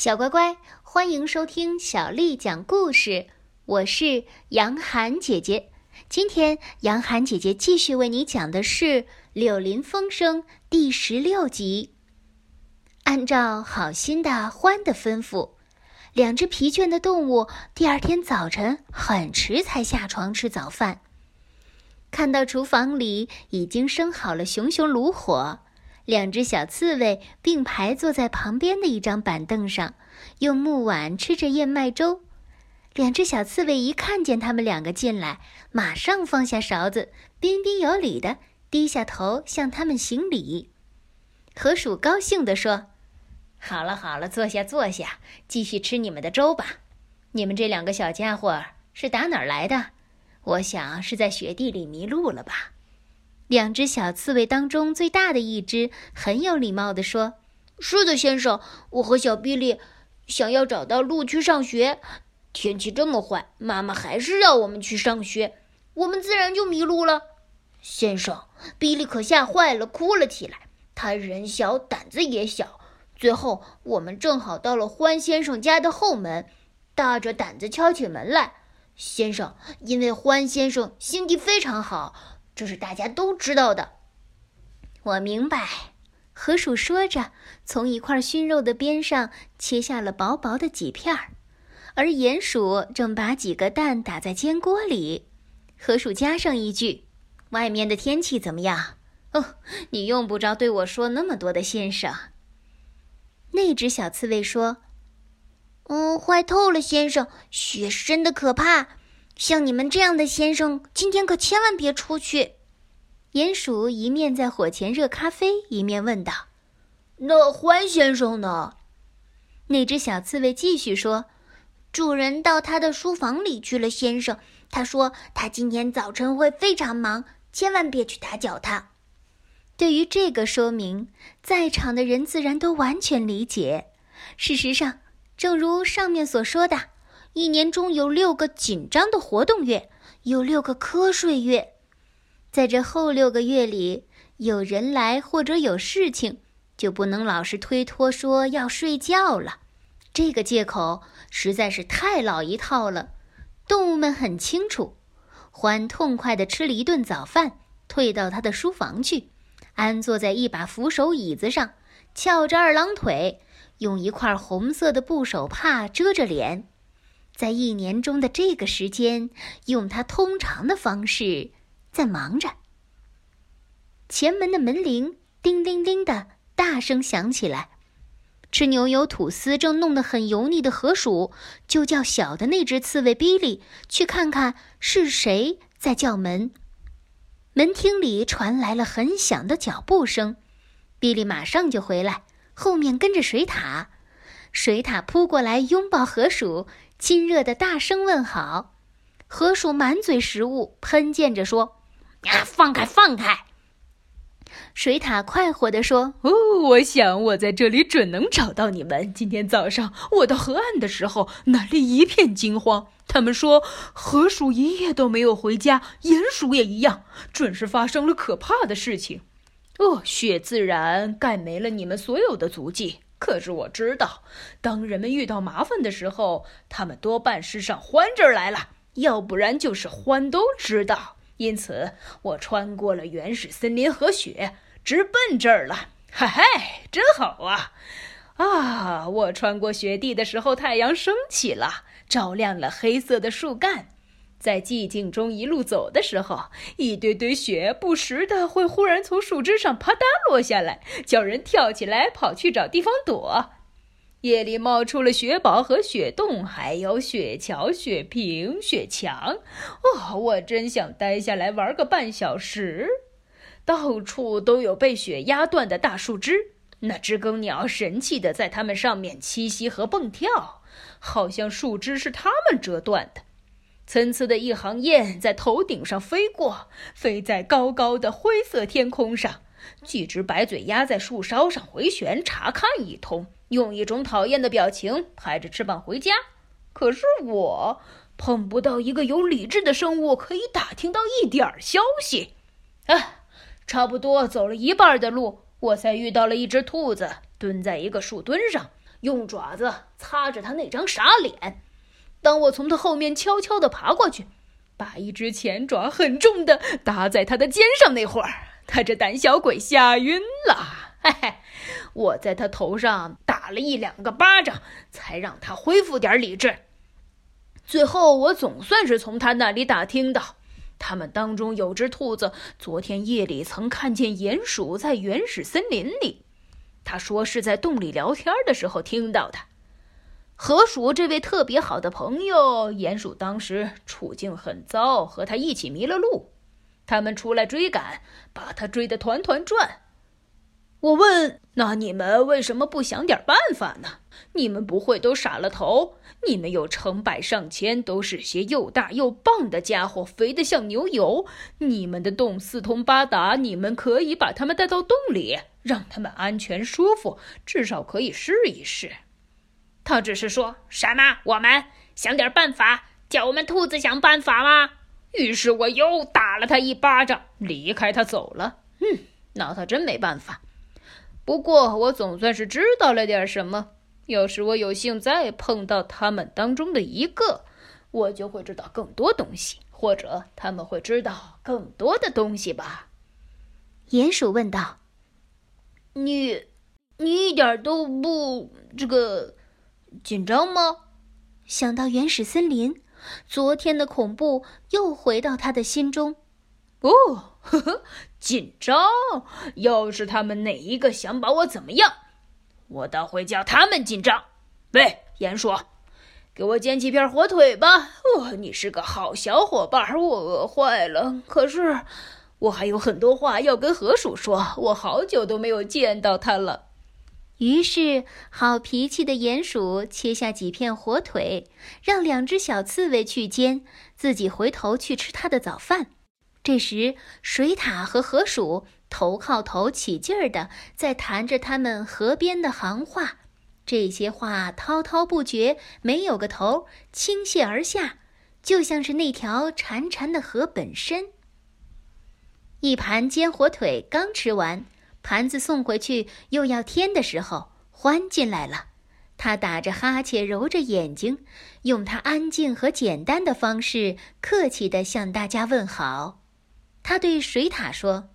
小乖乖，欢迎收听小丽讲故事。我是杨涵姐姐。今天，杨涵姐姐继续为你讲的是《柳林风声》第十六集。按照好心的獾的吩咐，两只疲倦的动物第二天早晨很迟才下床吃早饭。看到厨房里已经生好了熊熊炉火。两只小刺猬并排坐在旁边的一张板凳上，用木碗吃着燕麦粥。两只小刺猬一看见他们两个进来，马上放下勺子，彬彬有礼的低下头向他们行礼。河鼠高兴地说：“好了好了，坐下坐下，继续吃你们的粥吧。你们这两个小家伙是打哪儿来的？我想是在雪地里迷路了吧。”两只小刺猬当中最大的一只很有礼貌地说：“是的，先生，我和小比利想要找到路去上学。天气这么坏，妈妈还是要我们去上学，我们自然就迷路了。先生，比利可吓坏了，哭了起来。他人小胆子也小。最后，我们正好到了欢先生家的后门，大着胆子敲起门来。先生，因为欢先生心地非常好。”这是大家都知道的。我明白，河鼠说着，从一块熏肉的边上切下了薄薄的几片儿，而鼹鼠正把几个蛋打在煎锅里。河鼠加上一句：“外面的天气怎么样？”哦，你用不着对我说那么多的，先生。那只小刺猬说：“嗯，坏透了，先生，雪深的可怕。”像你们这样的先生，今天可千万别出去。鼹鼠一面在火前热咖啡，一面问道：“那欢先生呢？”那只小刺猬继续说：“主人到他的书房里去了，先生。他说他今天早晨会非常忙，千万别去打搅他。”对于这个说明，在场的人自然都完全理解。事实上，正如上面所说的。一年中有六个紧张的活动月，有六个瞌睡月。在这后六个月里，有人来或者有事情，就不能老是推脱说要睡觉了。这个借口实在是太老一套了。动物们很清楚。欢痛快地吃了一顿早饭，退到他的书房去，安坐在一把扶手椅子上，翘着二郎腿，用一块红色的布手帕遮着脸。在一年中的这个时间，用他通常的方式在忙着。前门的门铃叮叮叮的大声响起来。吃牛油吐司正弄得很油腻的河鼠，就叫小的那只刺猬比利去看看是谁在叫门。门厅里传来了很响的脚步声，比利马上就回来，后面跟着水獭。水獭扑过来拥抱河鼠。亲热的大声问好，河鼠满嘴食物，喷溅着说：“啊，放开，放开！”水獭快活地说：“哦，我想我在这里准能找到你们。今天早上我到河岸的时候，那里一片惊慌。他们说河鼠一夜都没有回家，鼹鼠也一样，准是发生了可怕的事情。哦，雪自然盖没了你们所有的足迹。”可是我知道，当人们遇到麻烦的时候，他们多半是上獾这儿来了，要不然就是獾都知道。因此，我穿过了原始森林和雪，直奔这儿了。嗨嗨，真好啊！啊，我穿过雪地的时候，太阳升起了，照亮了黑色的树干。在寂静中一路走的时候，一堆堆雪不时的会忽然从树枝上啪嗒落下来，叫人跳起来跑去找地方躲。夜里冒出了雪堡和雪洞，还有雪桥、雪坪、雪墙。哦，我真想待下来玩个半小时。到处都有被雪压断的大树枝，那知更鸟神气的在它们上面栖息和蹦跳，好像树枝是它们折断的。参差的一行雁在头顶上飞过，飞在高高的灰色天空上。几只白嘴鸭在树梢上回旋查看一通，用一种讨厌的表情拍着翅膀回家。可是我碰不到一个有理智的生物，可以打听到一点儿消息。啊，差不多走了一半的路，我才遇到了一只兔子，蹲在一个树墩上，用爪子擦着它那张傻脸。当我从他后面悄悄地爬过去，把一只前爪很重的搭在他的肩上那会儿，他这胆小鬼吓晕了。嘿嘿，我在他头上打了一两个巴掌，才让他恢复点理智。最后，我总算是从他那里打听到，他们当中有只兔子昨天夜里曾看见鼹鼠在原始森林里。他说是在洞里聊天的时候听到的。河鼠这位特别好的朋友，鼹鼠当时处境很糟，和他一起迷了路。他们出来追赶，把他追得团团转。我问：“那你们为什么不想点办法呢？你们不会都傻了头？你们有成百上千，都是些又大又棒的家伙，肥得像牛油。你们的洞四通八达，你们可以把他们带到洞里，让他们安全舒服，至少可以试一试。”他只是说什么？我们想点办法，叫我们兔子想办法吗？于是我又打了他一巴掌，离开他走了。嗯，那他真没办法。不过我总算是知道了点什么。要是我有幸再碰到他们当中的一个，我就会知道更多东西，或者他们会知道更多的东西吧。鼹鼠问道：“你，你一点都不这个。”紧张吗？想到原始森林，昨天的恐怖又回到他的心中。哦，呵呵，紧张！要是他们哪一个想把我怎么样，我倒会叫他们紧张。喂，鼹鼠，给我煎几片火腿吧！哦，你是个好小伙伴，我饿坏了。可是，我还有很多话要跟河鼠说。我好久都没有见到他了。于是，好脾气的鼹鼠切下几片火腿，让两只小刺猬去煎，自己回头去吃他的早饭。这时，水獭和河鼠头靠头，起劲儿的在谈着他们河边的行话。这些话滔滔不绝，没有个头，倾泻而下，就像是那条潺潺的河本身。一盘煎火腿刚吃完。盘子送回去又要添的时候，欢进来了。他打着哈欠，揉着眼睛，用他安静和简单的方式，客气地向大家问好。他对水獭说：“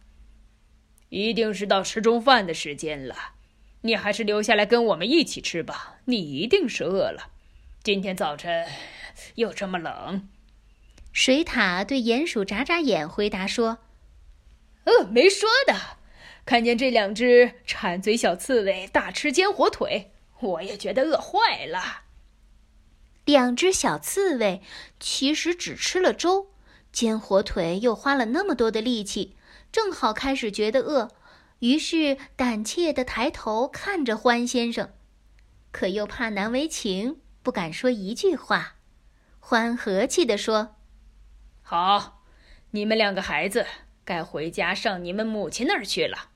一定是到吃中饭的时间了，你还是留下来跟我们一起吃吧。你一定是饿了。今天早晨又这么冷。”水獭对鼹鼠眨眨眼，回答说：“呃，没说的。”看见这两只馋嘴小刺猬大吃煎火腿，我也觉得饿坏了。两只小刺猬其实只吃了粥，煎火腿又花了那么多的力气，正好开始觉得饿，于是胆怯地抬头看着欢先生，可又怕难为情，不敢说一句话。欢和气地说：“好，你们两个孩子该回家上你们母亲那儿去了。”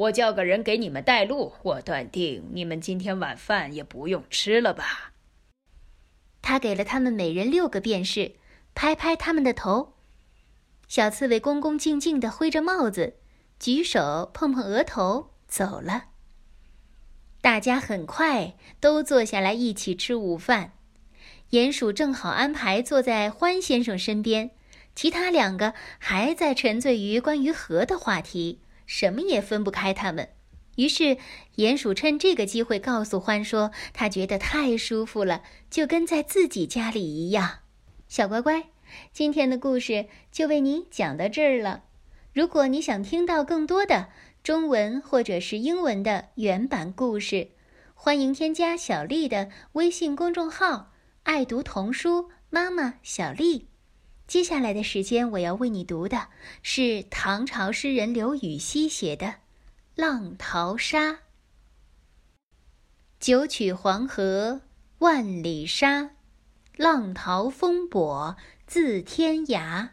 我叫个人给你们带路。我断定你们今天晚饭也不用吃了吧。他给了他们每人六个便士，拍拍他们的头。小刺猬恭恭敬敬地挥着帽子，举手碰碰额头，走了。大家很快都坐下来一起吃午饭。鼹鼠正好安排坐在欢先生身边，其他两个还在沉醉于关于河的话题。什么也分不开他们，于是鼹鼠趁这个机会告诉獾说：“他觉得太舒服了，就跟在自己家里一样。”小乖乖，今天的故事就为你讲到这儿了。如果你想听到更多的中文或者是英文的原版故事，欢迎添加小丽的微信公众号“爱读童书妈妈小丽”。接下来的时间，我要为你读的是唐朝诗人刘禹锡写的《浪淘沙》。九曲黄河万里沙，浪淘风簸自天涯。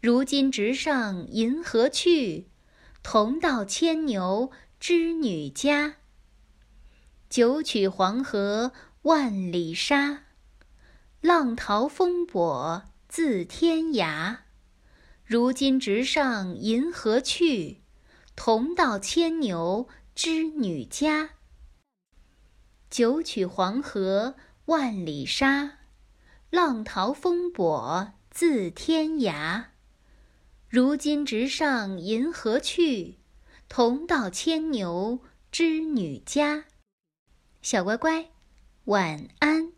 如今直上银河去，同到牵牛织女家。九曲黄河万里沙，浪淘风簸。自天涯，如今直上银河去，同到牵牛织女家。九曲黄河万里沙，浪淘风簸自天涯。如今直上银河去，同到牵牛织女家。小乖乖，晚安。